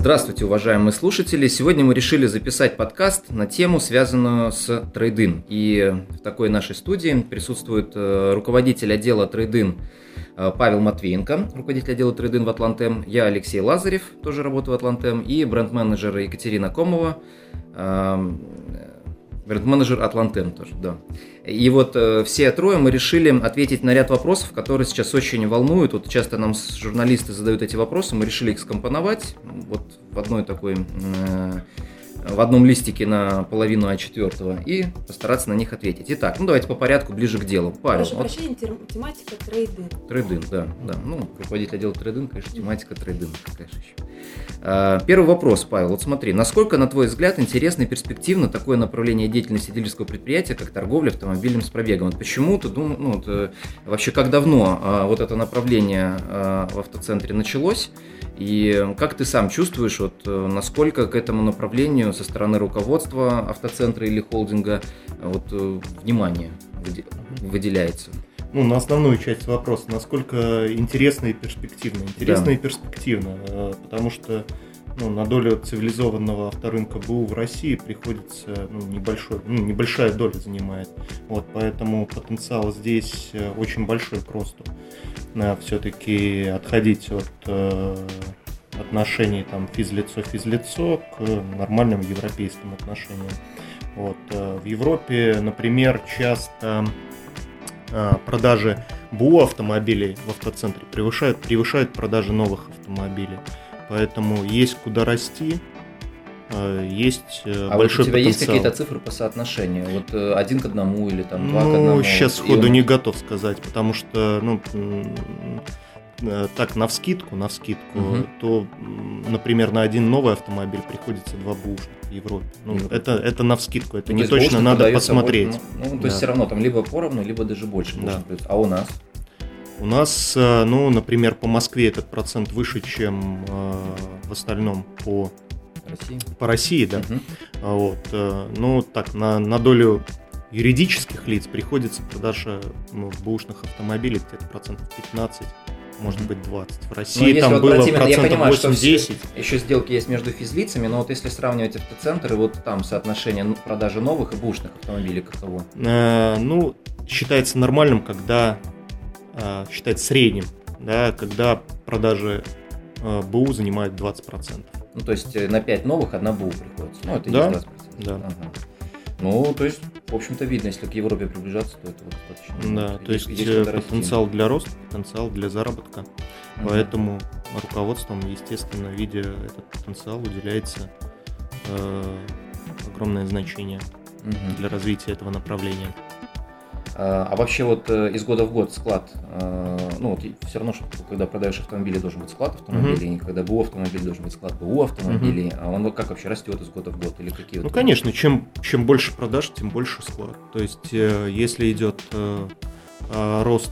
Здравствуйте, уважаемые слушатели. Сегодня мы решили записать подкаст на тему, связанную с трейдин. И в такой нашей студии присутствует э, руководитель отдела трейдин э, Павел Матвеенко, руководитель отдела трейдин в Атлантем, я Алексей Лазарев, тоже работаю в Атлантем, и бренд-менеджер Екатерина Комова, эм, бренд-менеджер Атлантем тоже, да. И вот э, все трое мы решили ответить на ряд вопросов, которые сейчас очень волнуют. Вот часто нам журналисты задают эти вопросы, мы решили их скомпоновать вот в одной такой э, в одном листике на половину А4 и постараться на них ответить. Итак, ну давайте по порядку, ближе к делу. Павел. Прошу вот... прощения, тематика трейдинг. Трейдинг, да, да. Ну, руководитель отдела трейдинг, конечно, тематика трейдинг, конечно, еще. А, первый вопрос, Павел. Вот смотри, насколько, на твой взгляд, интересно и перспективно такое направление деятельности дилерского предприятия, как торговля автомобилем с пробегом? Вот почему ты думаешь, ну, вот, э, вообще, как давно а, вот это направление в автоцентре началось? И как ты сам чувствуешь, вот, э, насколько к этому направлению со стороны руководства автоцентра или холдинга вот, э, внимание выделяется? Ну, на основную часть вопроса, насколько интересно и перспективно. Интересно да. и перспективно, э, потому что ну, на долю цивилизованного авторынка БУ в России приходится ну, небольшой, ну, небольшая доля занимает. Вот, поэтому потенциал здесь э, очень большой просто. Все-таки отходить от э, отношений там физлицо-физлицо к нормальным европейским отношениям. Вот. Э, в Европе, например, часто продажи БУ автомобилей в автоцентре превышают, превышают продажи новых автомобилей. Поэтому есть куда расти, а, есть э, а большой вот у тебя потенциал. есть какие-то цифры по соотношению? Вот э, один к одному или там два ну, к одному? сейчас сходу он... не готов сказать, потому что, ну, так, на вскидку, на вскидку, угу. то, например, на один новый автомобиль приходится два бушных в Европе. Ну, Европе. это, это на вскидку, это ну, не точно, надо посмотреть. Больше, ну, ну, то да. есть все равно там либо поровну, либо даже больше. Да. А у нас? У нас, э, ну, например, по Москве этот процент выше, чем э, в остальном по России, по России да. Угу. Вот, э, ну, так, на, на долю юридических лиц приходится продажа ну, бэушных автомобилей где-то процентов 15 может быть 20. В России но там было процентов я понимаю, 8-10. Что еще сделки есть между физлицами, но вот если сравнивать автоцентры, вот там соотношение продажи новых и бушных автомобилей каково? Э, ну, считается нормальным, когда э, считается средним, да, когда продажи э, БУ занимают 20%. Ну, то есть э, на 5 новых одна БУ приходится. Ну, это да, 20%. Да. Ага. Ну, то есть, в общем-то, видно, если к Европе приближаться, то это вот достаточно. Да, то есть, есть э, потенциал расти. для роста, потенциал для заработка. Угу. Поэтому руководством, естественно, видя этот потенциал, уделяется э, огромное значение угу. для развития этого направления. А, а вообще вот э, из года в год склад, э, ну вот все равно, что когда продаешь автомобили, должен быть склад автомобилей, mm-hmm. когда БУ автомобиль должен быть склад БУ автомобилей, mm-hmm. а он как вообще растет из года в год или какие? Ну, конечно, чем, чем больше продаж, тем больше склад. То есть, э, если идет рост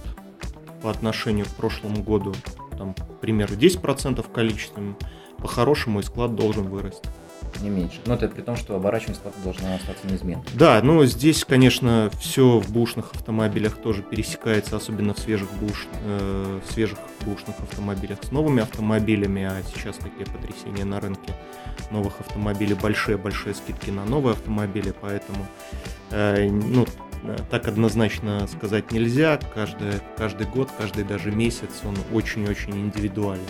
по отношению к прошлому году, там, к примеру, 10% количеством, по-хорошему и склад должен вырасти не меньше. Но это при том, что оборачиваемость платы должна остаться неизменной. Да, ну здесь, конечно, все в бушных автомобилях тоже пересекается, особенно в свежих, буш, э, свежих бушных автомобилях с новыми автомобилями, а сейчас такие потрясения на рынке новых автомобилей, большие-большие скидки на новые автомобили, поэтому э, ну, так однозначно сказать нельзя. Каждый, каждый год, каждый даже месяц он очень-очень индивидуален.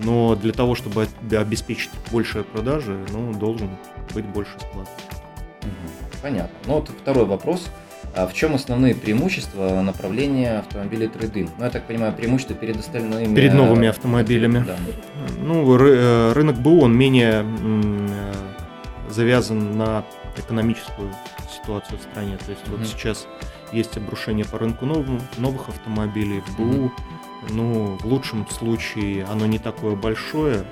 Но для того, чтобы обеспечить большие продажи, ну, должен быть больше склад. Понятно. Ну вот второй вопрос. А в чем основные преимущества направления автомобилей трейдин? Ну, я так понимаю, преимущества перед остальными... Перед новыми автомобилями. Да. Ну, э, рынок БУ, он менее э, завязан на экономическую ситуацию в стране. То есть mm-hmm. вот сейчас есть обрушение по рынку новым, новых автомобилей в БУ. Mm-hmm. Ну, в лучшем случае оно не такое большое,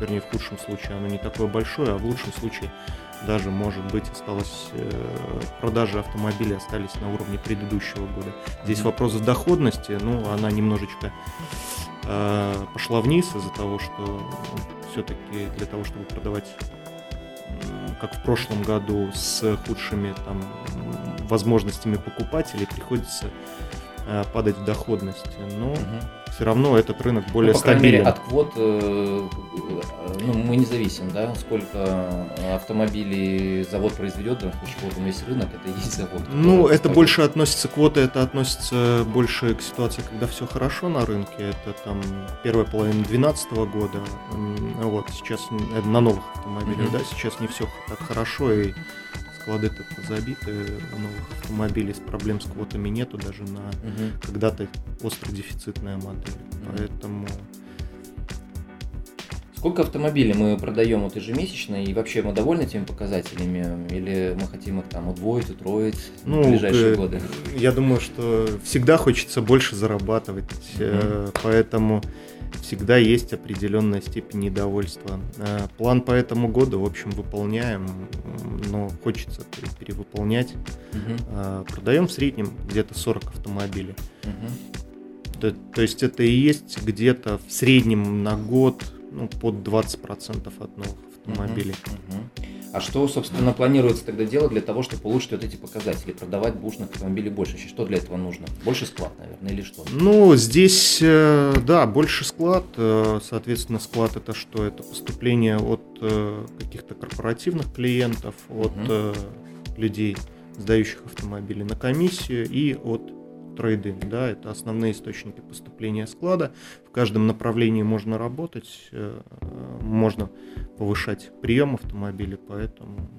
вернее, в худшем случае оно не такое большое, а в лучшем случае даже, может быть, осталось э, продажи автомобилей остались на уровне предыдущего года. Здесь mm-hmm. вопрос доходности, ну, она немножечко э, пошла вниз из-за того, что ну, все-таки для того, чтобы продавать как в прошлом году, с худшими там, возможностями покупателей, приходится падать в доходности. Но Мгм. все равно этот рынок более ну, по крайней мере, стабилен. от квот э, э, ну, мы не зависим, да, сколько автомобилей завод произведет, да, почему весь рынок, это и есть завод. Ну, это поставит. больше относится, квоты это относится больше к ситуации, когда все хорошо на рынке. Это там первая половина 2012 года. Вот, сейчас на новых автомобилях, Мгм. да, сейчас не все так хорошо, и склады забиты у новых автомобилей, с проблем с квотами нету даже на Мгм. когда-то остро дефицитная модель. Мгм. Поэтому Сколько автомобилей мы продаем вот ежемесячно, и вообще мы довольны теми показателями, или мы хотим их там удвоить, утроить Ну, в ближайшие э, годы? Я думаю, что всегда хочется больше зарабатывать, э, поэтому всегда есть определенная степень недовольства. Э, План по этому году, в общем, выполняем, но хочется пере- перевыполнять. Э, Продаем в среднем где-то 40 автомобилей. Мгм. То, то есть это и есть где-то в среднем на год ну, под 20% от новых автомобилей. А что, собственно, планируется тогда делать для того, чтобы улучшить вот эти показатели, продавать бушных автомобилей больше? Вообще, Что для этого нужно? Больше склад, наверное, или что? Ну, здесь, э, да, больше склад. э, Соответственно, склад это что? Это поступление от э, каких-то корпоративных клиентов, от э, людей, сдающих автомобили на комиссию и от трейдинг, да, это основные источники поступления склада. В каждом направлении можно работать, э, можно повышать прием автомобилей, поэтому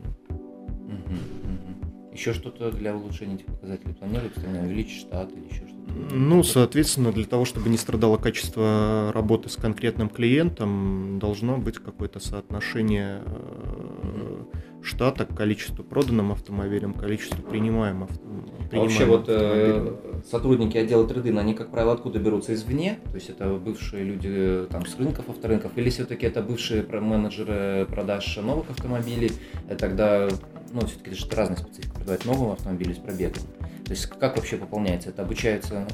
Еще что-то для улучшения этих показателей планируется? Увеличить штат или еще что-то? Ну, соответственно, для того, чтобы не страдало качество работы с конкретным клиентом, должно быть какое-то соотношение э, штата к количеству проданным автомобилям, количеству принимаемым авто- А вообще принимаемым вот э, сотрудники отдела трейдинга, они, как правило, откуда берутся? Извне? То есть это бывшие люди э, там с рынков, авторынков? Или все-таки это бывшие менеджеры продаж новых автомобилей? Тогда, ну, все-таки это же разная специфика, продавать новым автомобилем с пробегом. То есть как вообще пополняется? Это обучаются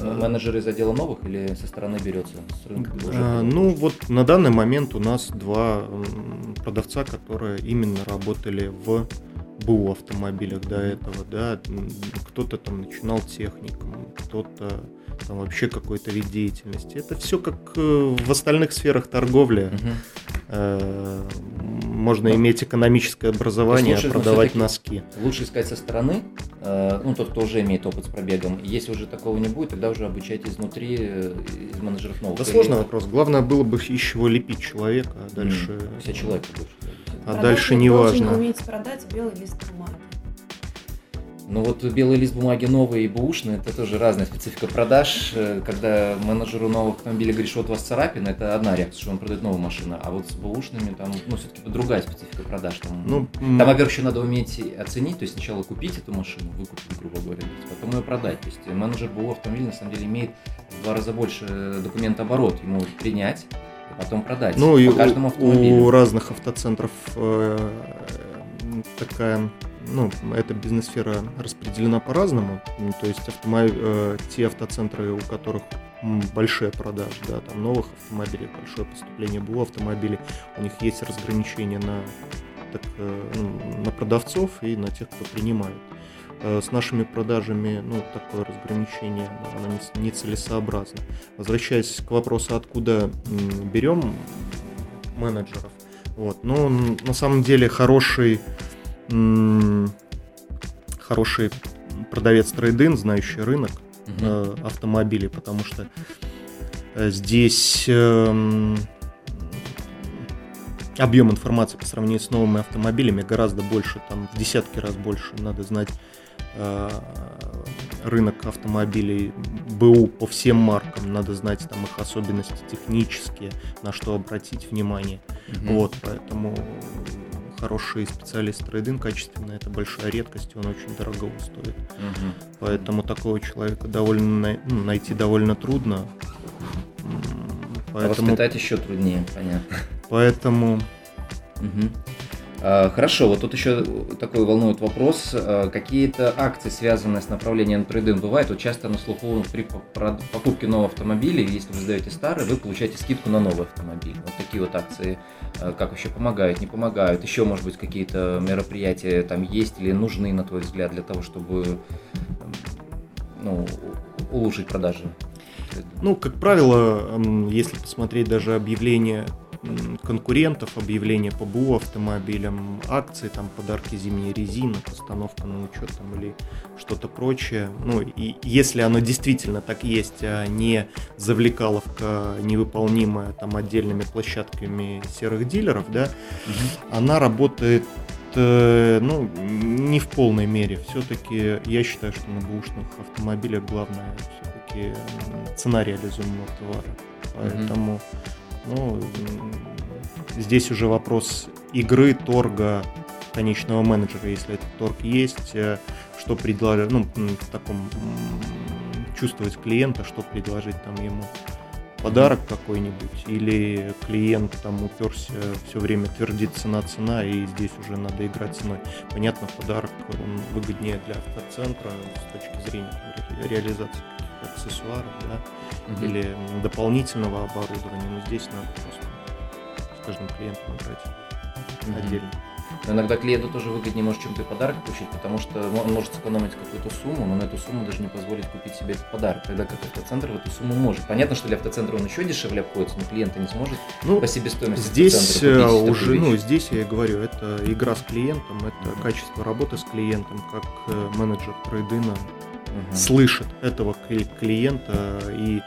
э, менеджеры из отдела новых или со стороны берется с рынка? А, Ну, вот на данный момент у нас два продавца, которые именно работали в БУ автомобилях до этого, да, кто-то там начинал техником, кто-то там вообще какой-то вид деятельности. Это все как э, в остальных сферах торговли. Э, Можно Ну, иметь экономическое образование, лучше, а ну, продавать носки. Лучше искать со стороны, э, ну, тот, кто уже имеет опыт с пробегом. Если уже такого не будет, тогда уже обучать изнутри, из менеджеров новых. Да сложный вопрос. Главное было бы из чего лепить человека, а дальше... Все человека больше. А Продажник дальше не важно. уметь продать белый лист бумаги. Ну вот белый лист бумаги новый и бэушный, это тоже разная специфика продаж. Э, Когда менеджеру нового автомобиля говоришь, вот у вас царапина, это одна реакция, что он продает новую машину. А вот с бэушными там, ну, все-таки другая специфика продаж. Там, Ну, Там, во-первых, еще надо уметь оценить, то есть сначала купить эту машину, выкупить, грубо говоря, потом ее продать. То есть менеджер БУ автомобиля на самом деле имеет в два раза больше документооборот. Ему принять потом продать Ну и каждому у, автомобилю. у разных автоцентров э, такая, ну, эта бизнес-сфера распределена по-разному. То есть автомо- э, те автоцентры, у которых м, большие продажи, да, там новых автомобилей, большое поступление БУ автомобилей, у них есть разграничение на, так, э, ну, на продавцов и на тех, кто принимает. Э, С нашими продажами, ну, такое разграничение, ну, оно нецелесообразно. Возвращаясь к вопросу, откуда берем менеджеров, вот, ну, н- на самом деле хороший, хороший продавец трейдин, знающий рынок э, автомобилей, потому что э, здесь эм, объем информации по сравнению с новыми автомобилями гораздо больше, там в десятки раз больше. Надо знать э, рынок автомобилей БУ по всем маркам, надо знать там их особенности технические, на что обратить внимание. Мгм. Вот, поэтому хороший специалист трейдинг качественный, это большая редкость, и он очень дорого стоит. Мгм. Поэтому такого человека довольно ну, найти довольно трудно. А Поэтому, воспитать еще труднее, понятно. Поэтому. А, Хорошо, вот тут еще такой волнует вопрос. А, Какие-то акции, связанные с направлением трейдинг, бывают? Вот часто на слуху при покупке нового автомобиля, если вы сдаете старый, вы получаете скидку на новый автомобиль. Вот такие вот акции, а, как вообще помогают, не помогают? Еще, может быть, какие-то мероприятия там есть или нужны, на твой взгляд, для того, чтобы ну, улучшить продажи? Ну, как правило, если посмотреть даже объявления конкурентов, объявления по БУ автомобилям, акции, там подарки зимней резины, постановка на учет там, или что-то прочее. Ну и если оно действительно так есть, а не завлекаловка невыполнимая там отдельными площадками серых дилеров, да, угу. она работает э, ну, не в полной мере. Все-таки я считаю, что на бушных автомобилях главное все-таки цена реализуемого товара. Поэтому mm ну, здесь уже вопрос игры, торга конечного менеджера, если этот торг есть, э, что предложить, ну, в таком чувствовать клиента, что предложить там ему подарок какой-нибудь, или клиент там уперся, все время твердит цена, цена, и здесь уже надо играть ценой. Понятно, подарок он выгоднее для автоцентра с точки зрения реализации аксессуаров, да, угу. или дополнительного оборудования, но здесь надо просто с каждым клиентом играть угу. отдельно. Но иногда клиенту тоже выгоднее может чем-то подарок получить, потому что он может сэкономить какую-то сумму, но на эту сумму даже не позволить купить себе этот подарок, тогда как автоцентр в эту сумму может. Понятно, что для автоцентра он еще дешевле обходится, но клиента не сможет ну, по себестоимости здесь э, уже, ну, здесь я говорю, это игра с клиентом, это качество работы с клиентом, как э, менеджер трейдина угу. слышит этого клиента и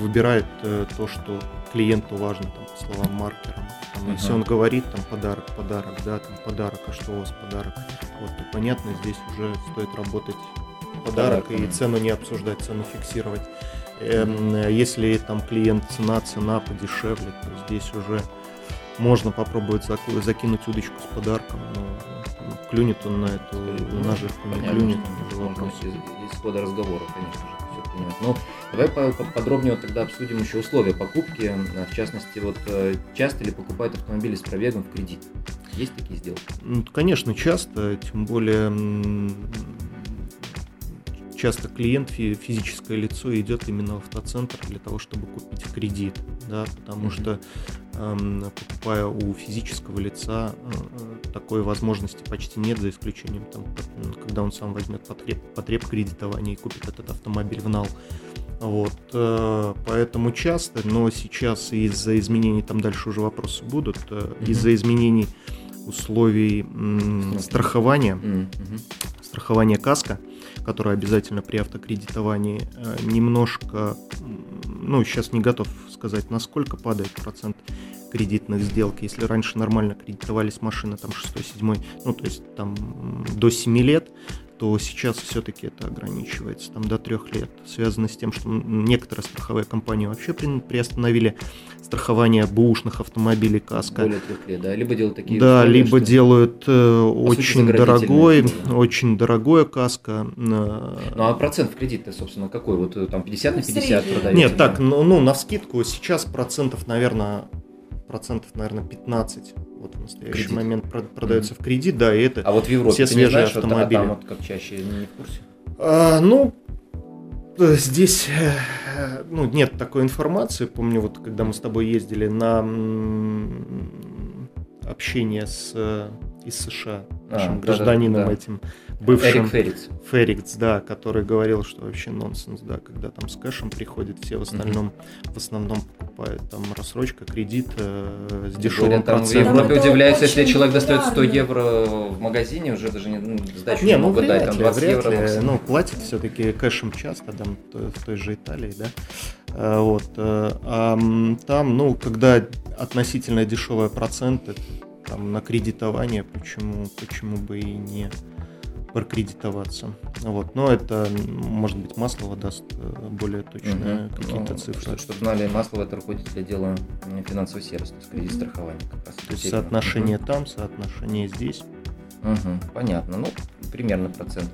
выбирает э, то, что клиенту важно, там, по словам маркерам. Там, угу. Если он говорит там подарок, подарок, да, там подарок, а что у вас подарок, вот, то понятно, здесь уже стоит работать подарок, подарок, и цену не обсуждать, цену фиксировать. Эм, если там клиент цена, цена подешевле, то здесь уже можно попробовать закинуть удочку с подарком, но клюнет он на эту наживку, не клюнет, уже вопрос. Из, из хода разговора, конечно же, понимать. Но давай подробнее вот тогда обсудим еще условия покупки, в частности, вот э, часто ли покупают автомобили с пробегом в кредит? Есть такие сделки? Ну, конечно, часто, тем более часто клиент, физическое лицо, идет именно в автоцентр для того, чтобы купить в кредит, да, потому mm-hmm. что э, покупая у физического лица э, такой возможности почти нет, за исключением там, когда он сам возьмет потреб, потреб кредитования и купит этот автомобиль в нал. Вот, э, поэтому часто, но сейчас из-за изменений, там дальше уже вопросы будут, э, mm-hmm. из-за изменений условий м, страхования, mm-hmm. страхования каска, которая обязательно при автокредитовании, э, немножко, ну, сейчас не готов сказать, насколько падает процент кредитных сделок. Если раньше нормально кредитовались машины, там 6-7, ну, то есть там до 7 лет, то сейчас все-таки это ограничивается там, до трех лет. Связано с тем, что некоторые страховые компании вообще приостановили страхование бушных автомобилей каска. Более трех лет, да? Либо делают такие Да, условия, либо что... делают э, очень дорогой, да. очень дорогое каска. Э, ну а процент в кредит-то, собственно, какой? Вот э, там 50 на 50 продаете? Нет, да? так, ну, ну на скидку сейчас процентов, наверное, процентов, наверное, 15 вот в настоящий кредит. момент продается mm-hmm. в кредит, да, и это а вот в Европе все свежие знаешь, автомобили. А там вот как чаще не в курсе? А, ну, э, здесь э, ну, нет такой информации. Помню, вот когда мы с тобой ездили на общение с э, из США, нашим а, гражданином да, да. этим бывшим Эрик Феррикс. Феррикс, да, который говорил, что вообще нонсенс, да, когда там с кэшем приходит, все в основном, mm-hmm. в основном там рассрочка, кредит э, с дешевым там процентом. В Европе удивляются, если человек достает 100 евро в магазине, уже даже не, ну, сдачу не, не ну, могут дать, там 20 вряд евро. Ли, ну, платят все-таки кэшем часто, там, в той же Италии, да, э, вот, а там, ну, когда относительно дешевые проценты, там, на кредитование, почему, почему бы и не прокредитоваться. Вот. Но это, может быть, Маслова даст э, более точные угу. какие-то ну, цифры. Чтобы, чтобы знали, Маслова это руководитель отдела финансового сервиса, то есть кредит страхования. Как раз то есть соотношение угу. там, соотношение здесь. Угу. Понятно. Ну, примерно процент.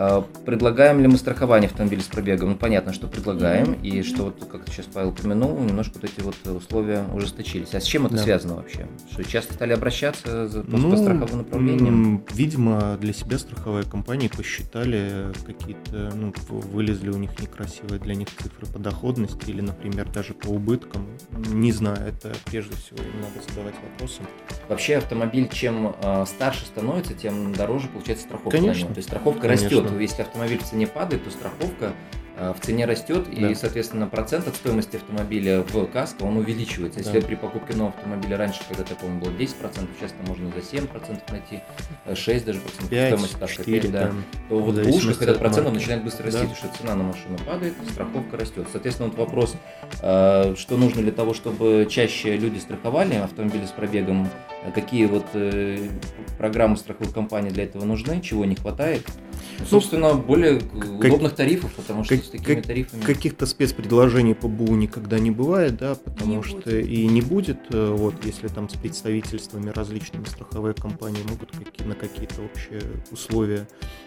А, предлагаем ли мы страхование автомобиля с пробегом? Ну, понятно, что предлагаем, mm-hmm. и что, вот, как сейчас Павел упомянул, немножко вот эти вот условия ужесточились. А с чем это да. связано вообще? Что часто стали обращаться за, по, ну, по страховым направлениям? Видимо, для себя страховые компании посчитали какие-то, ну, вылезли у них некрасивые для них цифры по доходности или, например, даже по убыткам. Не знаю, это прежде всего им надо задавать вопросы. Вообще автомобиль, чем э, старше становится, тем дороже получается страховка Конечно. То есть страховка Конечно. растет вот если автомобиль в цене падает, то страховка э, в цене растет, Да. и, соответственно, процент от стоимости автомобиля в каско, он увеличивается. Если Да. при покупке нового автомобиля раньше, когда-то, по-моему, было 10%, сейчас там можно за 7% найти, э, 6 даже процентов Пять, стоимости каска, четыре, 5, да. там. то вот в ушах этот от процент он начинает быстро расти, Да. потому что цена на машину падает, страховка растет. Соответственно, вот вопрос, э, что нужно для того, чтобы чаще люди страховали автомобили с пробегом, э, какие вот э, программы страховых компаний для этого нужны, чего не хватает. Ну, собственно, более удобных тарифов, потому что как- с такими как- тарифами... Каких-то спецпредложений по БУ никогда не бывает, да, потому Не что будет. и не будет, э, вот, если там с представительствами различными страховые компании могут какие- на какие-то общие условия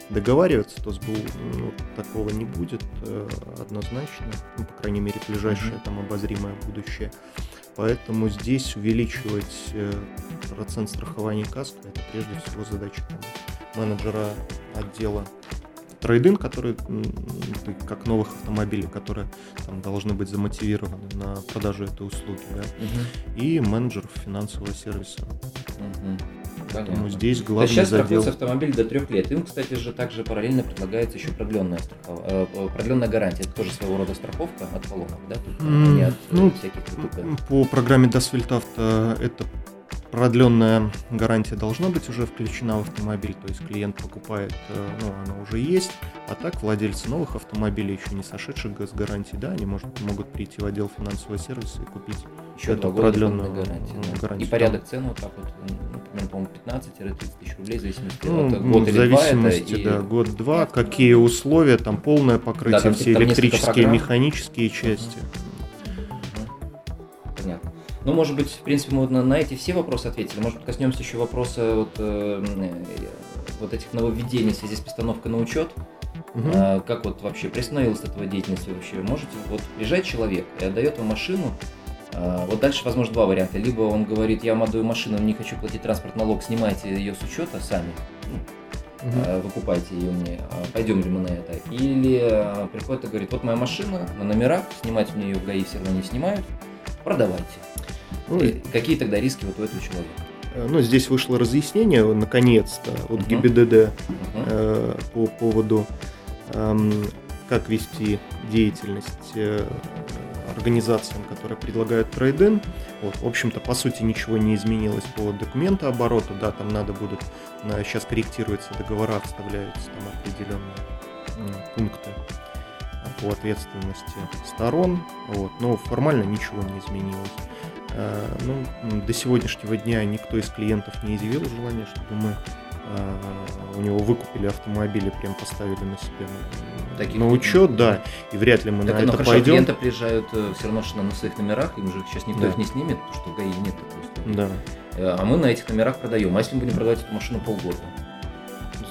договариваться, то с БУ ну, такого не будет э, однозначно, ну, по крайней мере, ближайшее Мгм. там обозримое будущее. Поэтому здесь увеличивать э, процент страхования каска это прежде всего задача менеджера отдела трейдин, которые как новых автомобилей, которые там должны быть замотивированы на продажу этой услуги, да, Мгм, и менеджеров финансового сервиса. мгм. Поэтому Понятно. здесь То главный сейчас задел. страхуется автомобиль до трех лет. Им, кстати же, также параллельно предлагается еще продленная, страхов- э, э, продленная гарантия. Это тоже своего рода страховка от поломок, да? Только не от э, ну, всяких. По программе Dasvelt Auto эта продленная гарантия должна быть уже включена в автомобиль, то есть клиент покупает, ну, она уже есть, а так владельцы новых автомобилей, еще не сошедших с гарантии, да, они может, могут прийти в отдел финансового сервиса и купить Еще это года продленную ну, да. гарантию. И порядок цен вот так вот, например, по-моему, 15-30 тысяч рублей, в зависимости Ну, от год в или два это. зависимости, и- да, год-два, какие условия, там полное покрытие, там все там электрические, механические части. Понятно. Ну, может быть, в принципе, мы вот на, на эти все вопросы ответили. Может коснемся еще вопроса вот, э, э, вот этих нововведений в связи с постановкой на учет. Мгм. А, как вот вообще приостановилась этого деятельность вы вообще? Можете, вот приезжает человек и отдает вам машину, вот дальше, возможно, два варианта. Либо он говорит, я вам отдаю машину, не хочу платить транспорт налог, снимайте ее с учета сами, а, выкупайте ее мне, а, пойдем ли мы на это. Или а, приходит и говорит, вот моя машина на номерах, снимать мне ее в ГАИ все равно не снимают, продавайте. Ну, И какие тогда риски вот у этого человека? Э, Ну, здесь вышло разъяснение, наконец-то, от Мгм. ГИБДД Мгм. э, по поводу, как вести деятельность э, организациям, которые предлагают трейдинг. Вот, в общем-то, по сути, ничего не изменилось по документообороту. Да, там надо будет, сейчас корректируются договора, вставляются там определенные пункты по ответственности сторон. Вот, но формально ничего не изменилось. Э, Ну, до сегодняшнего дня никто из клиентов не изъявил желания, чтобы мы у него выкупили автомобили, прям поставили на себе Таких на учет, да, и вряд ли мы Так, на ну это хорошо, пойдем. клиенты приезжают все равно что на своих номерах, им же сейчас никто Да. их не снимет, потому что в ГАИ нет такой. Да, Э, А мы на этих номерах продаем. А если мы будем продавать эту машину полгода?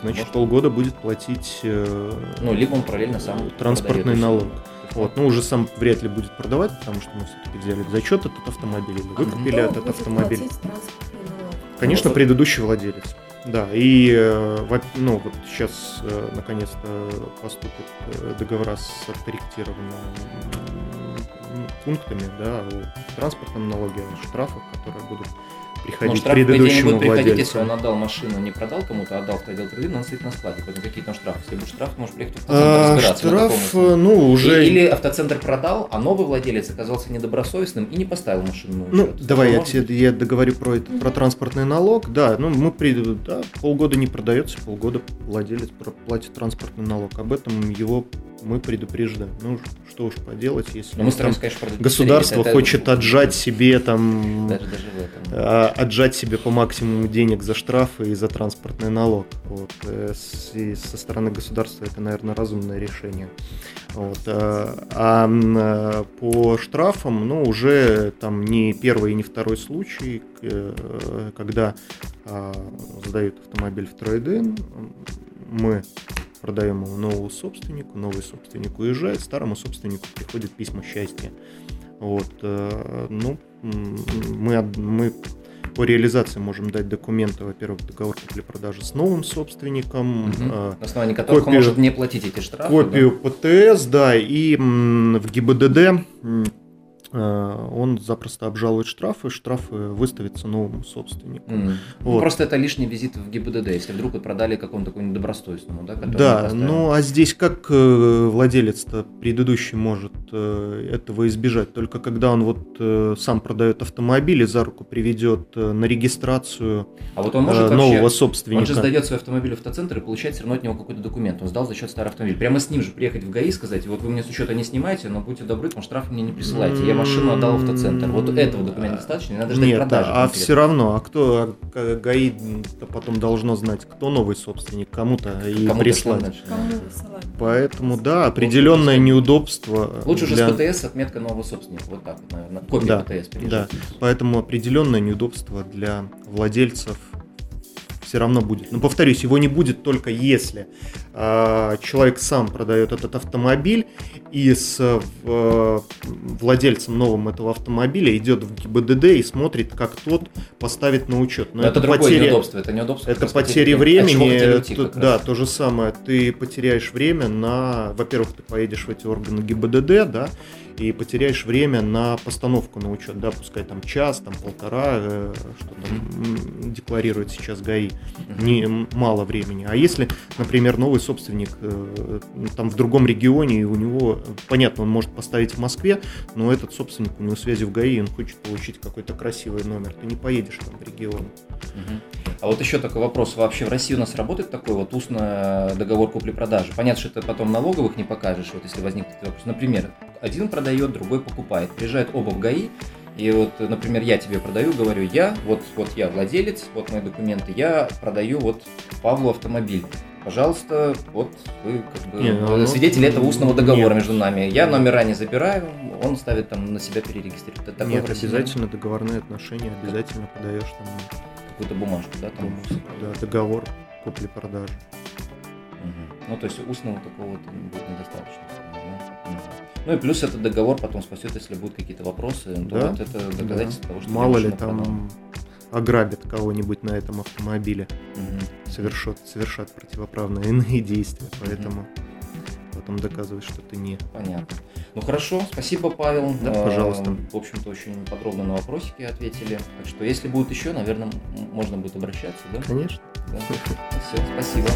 значит, Может. полгода будет платить э, Ну, либо он параллельно сам Транспортный налог. вот, ну уже сам вряд ли будет продавать, потому что мы все-таки взяли в зачет этот автомобиль или выкупили Кто этот автомобиль. Конечно, Вот. предыдущий владелец. Да, и э, ну, вот сейчас э, наконец-то поступят э, договора с откорректированными пунктами, да, о транспортном налоге, о штрафах, которые будут Ну, приходить штраф, идее, не предыдущему будет приходить, если владельцу. он отдал машину, не продал кому-то, а отдал в отдел трейдинга, он стоит на складе. Поэтому какие там штрафы? Если будет штраф, может приехать в автоцентр А, разбираться. на штраф, ну, уже... И- Или автоцентр продал, а новый владелец оказался недобросовестным и не поставил машину на Ну, учет. давай я Может тебе я договорю про, это, про транспортный налог. Да, ну мы при, да, полгода не продается, полгода владелец про- платит транспортный налог. Об этом его мы предупреждаем. Ну, что уж поделать, если Но мы там стараемся, конечно, государство. Это- хочет отжать себе там Даже, даже в этом. Отжать себе по максимуму денег за штрафы и за транспортный налог. Вот. э, и со стороны государства это, наверное, разумное решение. Вот. а, А а, по штрафам, ну, уже там не первый и не второй случай, э, когда а, сдают автомобиль в трейдин, мы продаем его новому собственнику, новый собственник уезжает, старому собственнику приходят письма счастья. Вот, э, ну, мы, мы по реализации можем дать документы, во-первых, договор купли-продажи с новым собственником, э, На основании которых он копию- может не платить эти штрафы. копию ПТС, да, и в ГИБДД он запросто обжалует штрафы, штрафы выставятся новому собственнику. Mm. Вот. Ну, просто это лишний визит в ГИБДД, если вдруг вот продали какому-то такому недобросовестному, да? Да, ну а здесь как э, владелец-то предыдущий может э, этого избежать? Только когда он вот сам продает автомобиль и за руку приведет на регистрацию а вот он может нового вообще, собственника. Он же сдает свой автомобиль в автоцентр и получает все равно от него какой-то документ. Он сдал за счет старого автомобиля. Прямо с ним же приехать в ГАИ и сказать, вот вы мне с учета не снимаете, но будьте добры, потому штраф мне не присылайте. Я машину отдал в автоцентр. Вот этого документа достаточно, не надо ждать Нет, продажи. А все равно, а кто а ГАИ потом должно знать, кто новый собственник, кому-то и кому прислать. Кому Поэтому, да, определенное Лучше неудобство. Лучше для... уже с ПТС отметка нового собственника. Вот так, наверное. Копия да, ПТС. Да, поэтому определенное неудобство для владельцев все равно будет. Но повторюсь, его не будет только если э, человек сам продает этот автомобиль и с э, владельцем новым этого автомобиля идет в ГИБДД и смотрит, как тот поставит на учет. Но, Но это, это другое потеря, неудобство, это неудобство. Это потери времени. Уйти, тут, да, то же самое. Ты потеряешь время на, во-первых, ты поедешь в эти органы ГИБДД, да, и потеряешь время на постановку на учет, да, пускай там час, там полтора, э, что там декларирует сейчас ГАИ, не мало времени. А если, например, новый собственник э, там в другом регионе, и у него, понятно, он может поставить в Москве, но этот собственник, у него связи в ГАИ, он хочет получить какой-то красивый номер, ты не поедешь там в регион. А вот еще такой вопрос, вообще в России у нас работает такой вот устный договор купли-продажи? Понятно, что ты потом налоговых не покажешь, вот если возникнет вопрос. Например, один продает, другой покупает. Приезжают оба в ГАИ, и вот, например, я тебе продаю, говорю, я, вот, вот я владелец, вот мои документы, я продаю вот Павлу автомобиль. Пожалуйста, вот вы как бы не, ну, ну свидетели этого устного договора нет. между нами. Я номера не забираю, он ставит там на себя перерегистрирует. Это нет, обязательно договорные отношения, обязательно подаешь там какую-то бумажку, да, там. Да, договор купли-продажи. Угу. Ну, то есть устного такого будет недостаточно. Ну и плюс этот договор потом спасет, если будут какие-то вопросы. То да? вот это доказательство да. того, что Мало ли там продал. ограбят кого-нибудь на этом автомобиле, угу. совершат, совершат противоправные иные действия. Поэтому угу. потом доказывать, что ты не. Понятно. Ну хорошо, спасибо, Павел. Да, пожалуйста. В общем-то, очень подробно на вопросики ответили. Так что, если будут еще, наверное, можно будет обращаться, да? Конечно. Да. Все, спасибо.